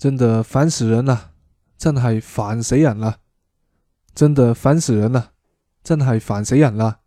真的烦死人了，真系烦死人了，真的烦死人了，真系烦死人了。